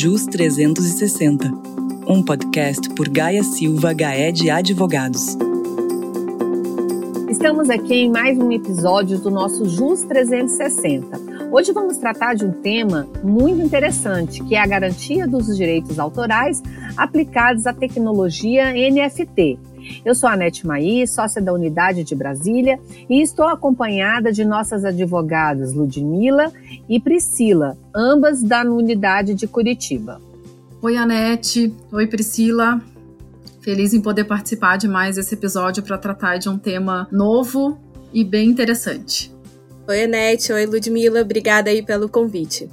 JUS 360, um podcast por Gaia Silva Gaed Advogados. Estamos aqui em mais um episódio do nosso JUS 360. Hoje vamos tratar de um tema muito interessante, que é a garantia dos direitos autorais aplicados à tecnologia NFT. Eu sou a Anete Maí, sócia da Unidade de Brasília, e estou acompanhada de nossas advogadas Ludmila e Priscila, ambas da Unidade de Curitiba. Oi, Anete. Oi, Priscila. Feliz em poder participar de mais esse episódio para tratar de um tema novo e bem interessante. Oi, Anete. Oi, Ludmila. Obrigada aí pelo convite.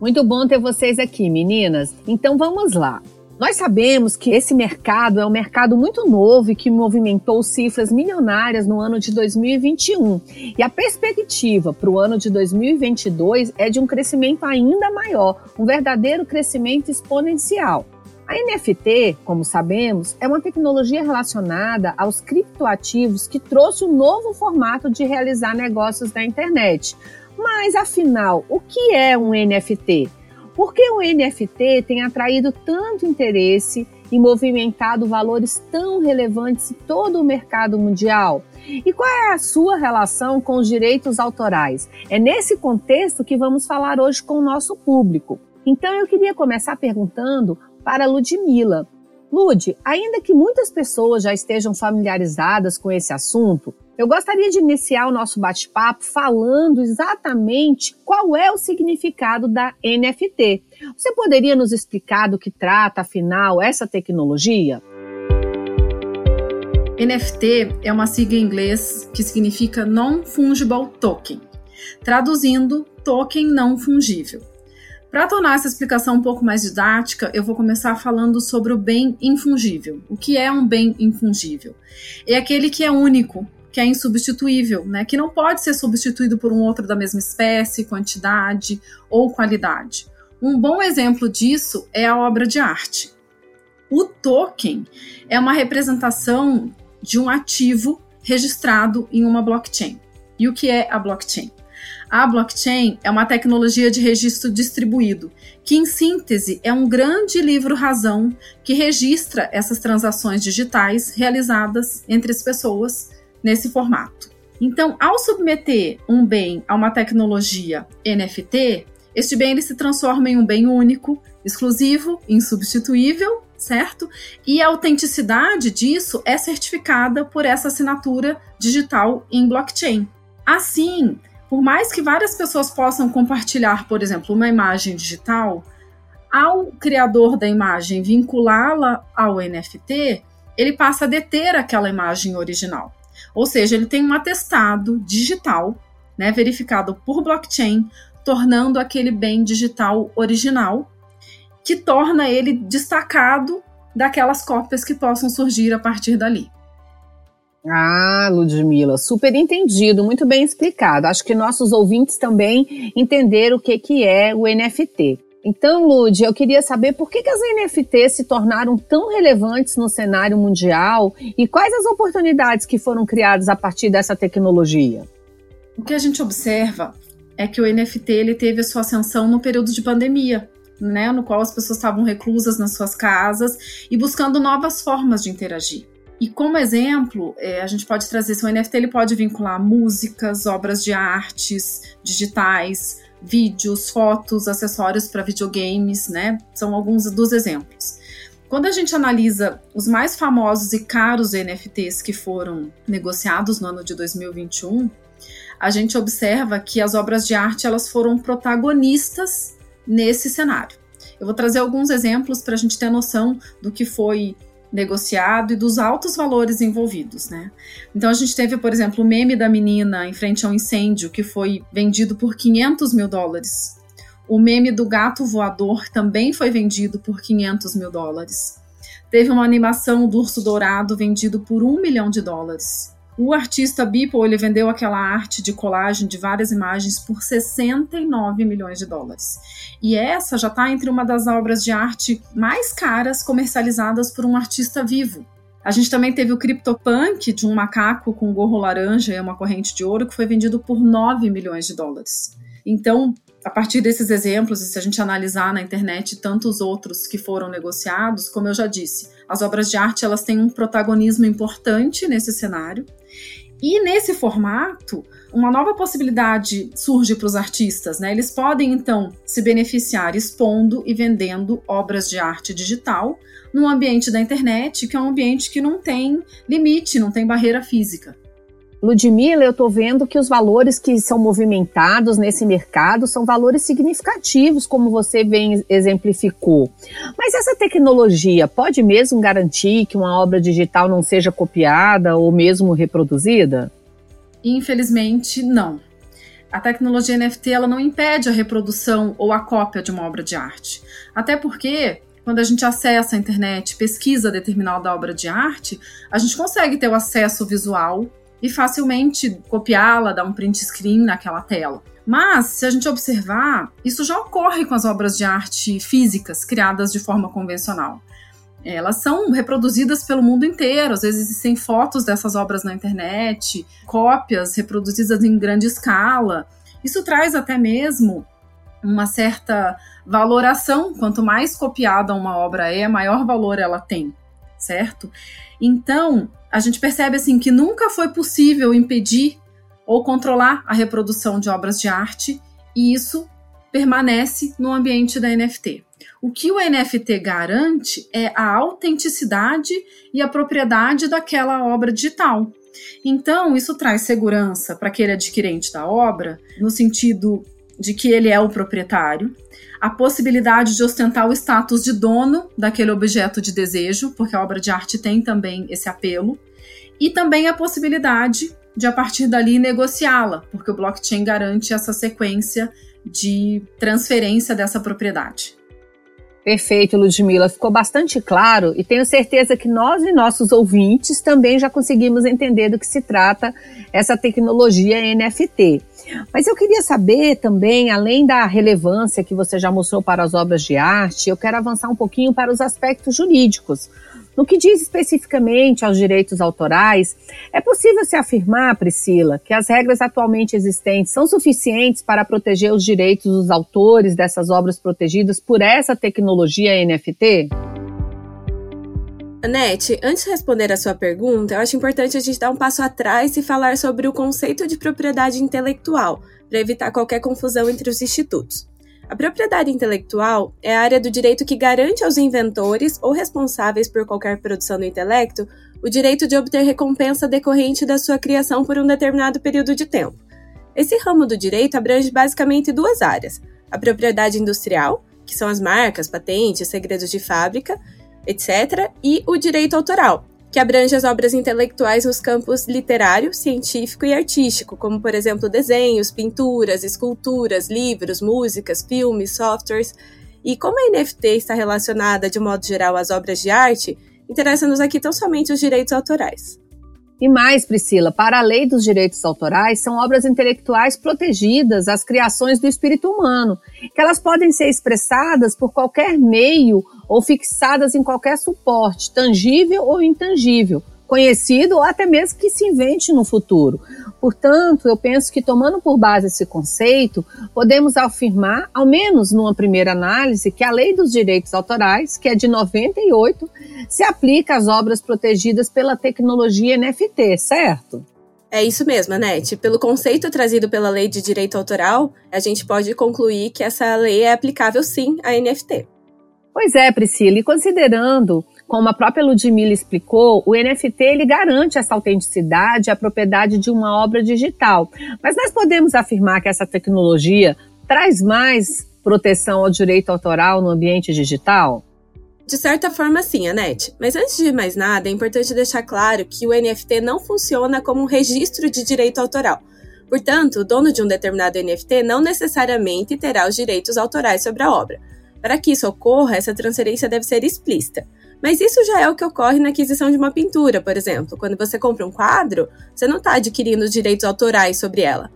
Muito bom ter vocês aqui, meninas. Então vamos lá. Nós sabemos que esse mercado é um mercado muito novo e que movimentou cifras milionárias no ano de 2021. E a perspectiva para o ano de 2022 é de um crescimento ainda maior, um verdadeiro crescimento exponencial. A NFT, como sabemos, é uma tecnologia relacionada aos criptoativos que trouxe um novo formato de realizar negócios na internet. Mas afinal, o que é um NFT? Por que o NFT tem atraído tanto interesse e movimentado valores tão relevantes em todo o mercado mundial? E qual é a sua relação com os direitos autorais? É nesse contexto que vamos falar hoje com o nosso público. Então eu queria começar perguntando para Ludmila. Lud, ainda que muitas pessoas já estejam familiarizadas com esse assunto, eu gostaria de iniciar o nosso bate-papo falando exatamente qual é o significado da NFT. Você poderia nos explicar do que trata, afinal, essa tecnologia? NFT é uma sigla em inglês que significa Non-Fungible Token, traduzindo token não fungível. Para tornar essa explicação um pouco mais didática, eu vou começar falando sobre o bem infungível. O que é um bem infungível? É aquele que é único, que é insubstituível, né? Que não pode ser substituído por um outro da mesma espécie, quantidade ou qualidade. Um bom exemplo disso é a obra de arte. O token é uma representação de um ativo registrado em uma blockchain. E o que é a blockchain? A blockchain é uma tecnologia de registro distribuído, que, em síntese, é um grande livro-razão que registra essas transações digitais realizadas entre as pessoas nesse formato. Então, ao submeter um bem a uma tecnologia NFT, este bem ele se transforma em um bem único, exclusivo, insubstituível, certo? E a autenticidade disso é certificada por essa assinatura digital em blockchain. Assim, por mais que várias pessoas possam compartilhar, por exemplo, uma imagem digital, ao criador da imagem vinculá-la ao NFT, ele passa a deter aquela imagem original. Ou seja, ele tem um atestado digital, né, verificado por blockchain, tornando aquele bem digital original, que torna ele destacado daquelas cópias que possam surgir a partir dali. Ah, Ludmila, super entendido, muito bem explicado. Acho que nossos ouvintes também entenderam o que, que é o NFT. Então, Lud, eu queria saber por que, que as NFTs se tornaram tão relevantes no cenário mundial e quais as oportunidades que foram criadas a partir dessa tecnologia. O que a gente observa é que o NFT ele teve a sua ascensão no período de pandemia, né, no qual as pessoas estavam reclusas nas suas casas e buscando novas formas de interagir. E como exemplo, é, a gente pode trazer, se o NFT ele pode vincular músicas, obras de artes digitais, vídeos, fotos, acessórios para videogames, né? São alguns dos exemplos. Quando a gente analisa os mais famosos e caros NFTs que foram negociados no ano de 2021, a gente observa que as obras de arte elas foram protagonistas nesse cenário. Eu vou trazer alguns exemplos para a gente ter noção do que foi negociado e dos altos valores envolvidos, né? Então a gente teve, por exemplo, o meme da menina em frente a um incêndio que foi vendido por 500 mil dólares. O meme do gato voador também foi vendido por 500 mil dólares. Teve uma animação do urso dourado vendido por um milhão de dólares. O artista Beeple ele vendeu aquela arte de colagem de várias imagens por 69 milhões de dólares. E essa já está entre uma das obras de arte mais caras comercializadas por um artista vivo. A gente também teve o CryptoPunk de um macaco com gorro laranja e uma corrente de ouro que foi vendido por 9 milhões de dólares. Então, a partir desses exemplos, e se a gente analisar na internet tantos outros que foram negociados, como eu já disse, as obras de arte elas têm um protagonismo importante nesse cenário. E nesse formato, uma nova possibilidade surge para os artistas, né? Eles podem então se beneficiar expondo e vendendo obras de arte digital no ambiente da internet, que é um ambiente que não tem limite, não tem barreira física. Ludmila, eu estou vendo que os valores que são movimentados nesse mercado são valores significativos, como você bem exemplificou. Mas essa tecnologia pode mesmo garantir que uma obra digital não seja copiada ou mesmo reproduzida? Infelizmente, não. A tecnologia NFT ela não impede a reprodução ou a cópia de uma obra de arte. Até porque quando a gente acessa a internet, pesquisa determinada obra de arte, a gente consegue ter o acesso visual e facilmente copiá-la, dar um print screen naquela tela. Mas, se a gente observar, isso já ocorre com as obras de arte físicas criadas de forma convencional. Elas são reproduzidas pelo mundo inteiro, às vezes existem fotos dessas obras na internet, cópias reproduzidas em grande escala. Isso traz até mesmo uma certa valoração. Quanto mais copiada uma obra é, maior valor ela tem, certo? Então, a gente percebe assim que nunca foi possível impedir ou controlar a reprodução de obras de arte, e isso permanece no ambiente da NFT. O que o NFT garante é a autenticidade e a propriedade daquela obra digital. Então, isso traz segurança para aquele adquirente da obra, no sentido de que ele é o proprietário, a possibilidade de ostentar o status de dono daquele objeto de desejo, porque a obra de arte tem também esse apelo, e também a possibilidade de, a partir dali, negociá-la, porque o blockchain garante essa sequência de transferência dessa propriedade. Perfeito, Ludmila. Ficou bastante claro e tenho certeza que nós e nossos ouvintes também já conseguimos entender do que se trata essa tecnologia NFT. Mas eu queria saber também, além da relevância que você já mostrou para as obras de arte, eu quero avançar um pouquinho para os aspectos jurídicos. No que diz especificamente aos direitos autorais, é possível se afirmar, Priscila, que as regras atualmente existentes são suficientes para proteger os direitos dos autores dessas obras protegidas por essa tecnologia NFT? Anete, antes de responder a sua pergunta, eu acho importante a gente dar um passo atrás e falar sobre o conceito de propriedade intelectual, para evitar qualquer confusão entre os institutos. A propriedade intelectual é a área do direito que garante aos inventores ou responsáveis por qualquer produção do intelecto o direito de obter recompensa decorrente da sua criação por um determinado período de tempo. Esse ramo do direito abrange basicamente duas áreas: a propriedade industrial, que são as marcas, patentes, segredos de fábrica, etc., e o direito autoral, que abrange as obras intelectuais nos campos literário, científico e artístico, como, por exemplo, desenhos, pinturas, esculturas, livros, músicas, filmes, softwares. E como a NFT está relacionada, de modo geral, às obras de arte, interessa-nos aqui tão somente os direitos autorais. E mais, Priscila, para a lei dos direitos autorais, são obras intelectuais protegidas as criações do espírito humano, que elas podem ser expressadas por qualquer meio ou fixadas em qualquer suporte, tangível ou intangível, conhecido ou até mesmo que se invente no futuro. Portanto, eu penso que tomando por base esse conceito, podemos afirmar, ao menos numa primeira análise, que a Lei dos Direitos Autorais, que é de 98, se aplica às obras protegidas pela tecnologia NFT, certo? É isso mesmo, Anete. Pelo conceito trazido pela Lei de Direito Autoral, a gente pode concluir que essa lei é aplicável sim a NFT. Pois é, Priscila, e considerando, como a própria Ludmilla explicou, o NFT ele garante essa autenticidade, a propriedade de uma obra digital. Mas nós podemos afirmar que essa tecnologia traz mais proteção ao direito autoral no ambiente digital? De certa forma, sim, Anete. Mas antes de mais nada, é importante deixar claro que o NFT não funciona como um registro de direito autoral. Portanto, o dono de um determinado NFT não necessariamente terá os direitos autorais sobre a obra. Para que isso ocorra, essa transferência deve ser explícita. Mas isso já é o que ocorre na aquisição de uma pintura, por exemplo. Quando você compra um quadro, você não está adquirindo os direitos autorais sobre ela.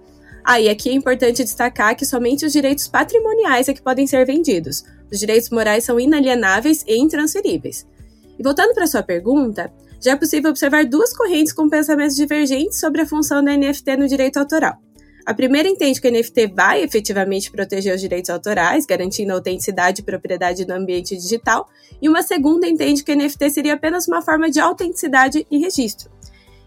Ah, e aqui é importante destacar que somente os direitos patrimoniais é que podem ser vendidos. Os direitos morais são inalienáveis e intransferíveis. E voltando para sua pergunta, já é possível observar duas correntes com pensamentos divergentes sobre a função da NFT no direito autoral. A primeira entende que o NFT vai efetivamente proteger os direitos autorais, garantindo a autenticidade e propriedade do ambiente digital, e uma segunda entende que o NFT seria apenas uma forma de autenticidade e registro.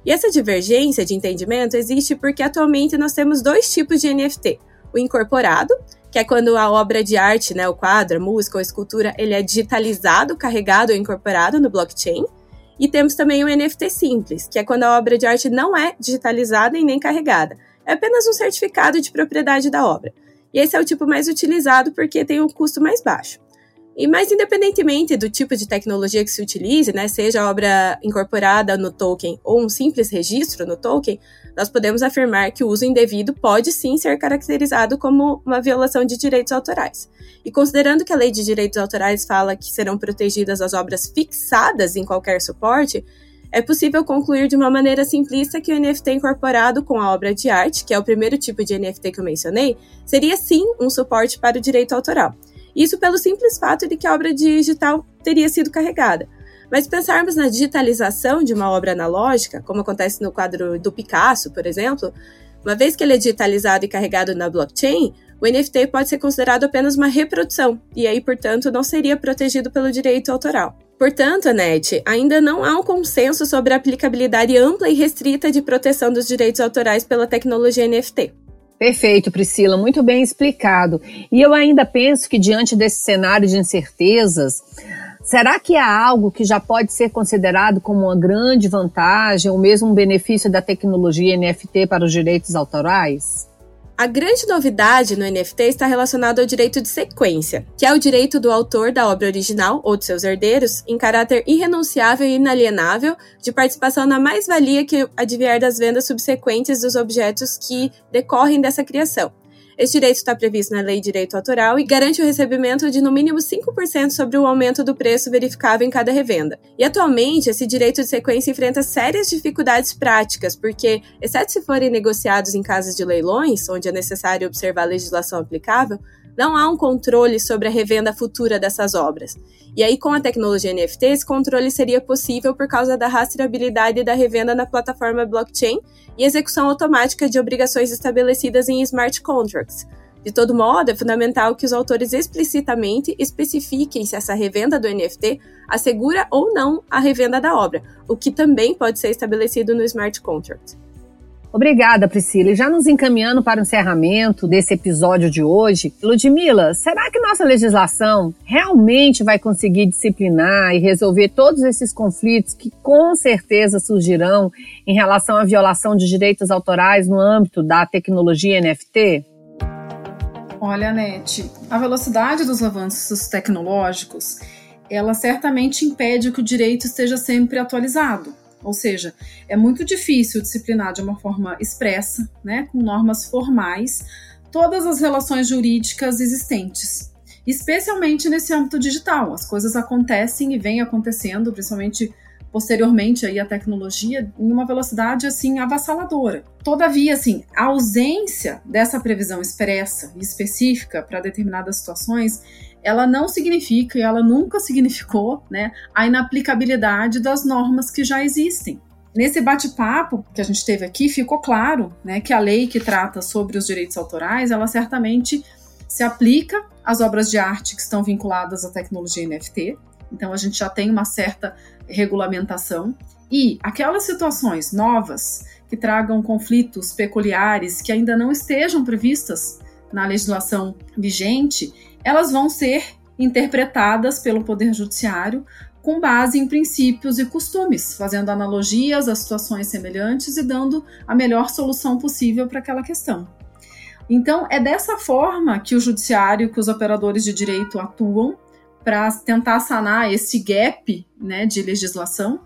E essa divergência de entendimento existe porque atualmente nós temos dois tipos de NFT: o incorporado, que é quando a obra de arte, né, o quadro, a música ou a escultura, ele é digitalizado, carregado ou incorporado no blockchain. E temos também o NFT simples, que é quando a obra de arte não é digitalizada e nem carregada. É apenas um certificado de propriedade da obra. E esse é o tipo mais utilizado porque tem um custo mais baixo. E mais independentemente do tipo de tecnologia que se utilize, né, seja a obra incorporada no token ou um simples registro no token, nós podemos afirmar que o uso indevido pode sim ser caracterizado como uma violação de direitos autorais. E considerando que a lei de direitos autorais fala que serão protegidas as obras fixadas em qualquer suporte, é possível concluir de uma maneira simplista que o NFT incorporado com a obra de arte, que é o primeiro tipo de NFT que eu mencionei, seria sim um suporte para o direito autoral. Isso pelo simples fato de que a obra digital teria sido carregada. Mas pensarmos na digitalização de uma obra analógica, como acontece no quadro do Picasso, por exemplo, uma vez que ele é digitalizado e carregado na blockchain, o NFT pode ser considerado apenas uma reprodução e aí, portanto, não seria protegido pelo direito autoral. Portanto, Anete, ainda não há um consenso sobre a aplicabilidade ampla e restrita de proteção dos direitos autorais pela tecnologia NFT. Perfeito, Priscila, muito bem explicado. E eu ainda penso que, diante desse cenário de incertezas, será que há algo que já pode ser considerado como uma grande vantagem ou mesmo um benefício da tecnologia NFT para os direitos autorais? A grande novidade no NFT está relacionada ao direito de sequência, que é o direito do autor da obra original ou de seus herdeiros, em caráter irrenunciável e inalienável, de participação na mais-valia que advier das vendas subsequentes dos objetos que decorrem dessa criação, esse direito está previsto na Lei de Direito Autoral e garante o recebimento de no mínimo 5% sobre o aumento do preço verificável em cada revenda. E atualmente, esse direito de sequência enfrenta sérias dificuldades práticas, porque, exceto se forem negociados em casas de leilões, onde é necessário observar a legislação aplicável, não há um controle sobre a revenda futura dessas obras. E aí, com a tecnologia NFT, esse controle seria possível por causa da rastreabilidade da revenda na plataforma blockchain e execução automática de obrigações estabelecidas em smart contracts. De todo modo, é fundamental que os autores explicitamente especifiquem se essa revenda do NFT assegura ou não a revenda da obra, o que também pode ser estabelecido no smart contract. Obrigada, Priscila. E já nos encaminhando para o encerramento desse episódio de hoje, Ludmila, será que nossa legislação realmente vai conseguir disciplinar e resolver todos esses conflitos que com certeza surgirão em relação à violação de direitos autorais no âmbito da tecnologia NFT? Olha, Nete, a velocidade dos avanços tecnológicos, ela certamente impede que o direito esteja sempre atualizado. Ou seja, é muito difícil disciplinar de uma forma expressa, né, com normas formais, todas as relações jurídicas existentes, especialmente nesse âmbito digital. As coisas acontecem e vêm acontecendo, principalmente posteriormente aí a tecnologia em uma velocidade assim avassaladora. Todavia, assim, a ausência dessa previsão expressa e específica para determinadas situações ela não significa e ela nunca significou né, a inaplicabilidade das normas que já existem. Nesse bate-papo que a gente teve aqui, ficou claro né, que a lei que trata sobre os direitos autorais, ela certamente se aplica às obras de arte que estão vinculadas à tecnologia NFT. Então a gente já tem uma certa regulamentação. E aquelas situações novas que tragam conflitos peculiares que ainda não estejam previstas na legislação vigente, elas vão ser interpretadas pelo Poder Judiciário com base em princípios e costumes, fazendo analogias a situações semelhantes e dando a melhor solução possível para aquela questão. Então, é dessa forma que o judiciário, que os operadores de direito atuam para tentar sanar esse gap né, de legislação,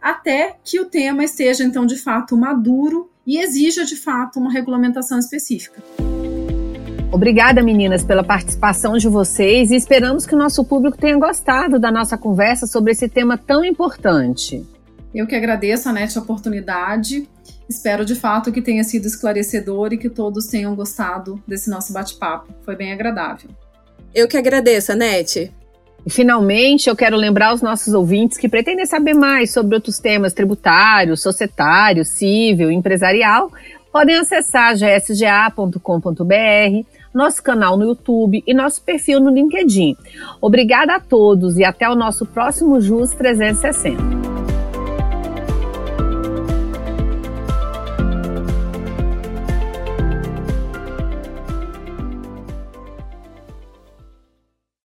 até que o tema esteja, então, de fato maduro e exija, de fato, uma regulamentação específica. Obrigada, meninas, pela participação de vocês e esperamos que o nosso público tenha gostado da nossa conversa sobre esse tema tão importante. Eu que agradeço, Anete, a oportunidade. Espero de fato que tenha sido esclarecedor e que todos tenham gostado desse nosso bate-papo. Foi bem agradável. Eu que agradeço, Anete. E finalmente, eu quero lembrar aos nossos ouvintes que pretendem saber mais sobre outros temas tributários, societário, civil, empresarial podem acessar gsga.com.br, nosso canal no YouTube e nosso perfil no LinkedIn. Obrigada a todos e até o nosso próximo JUS 360.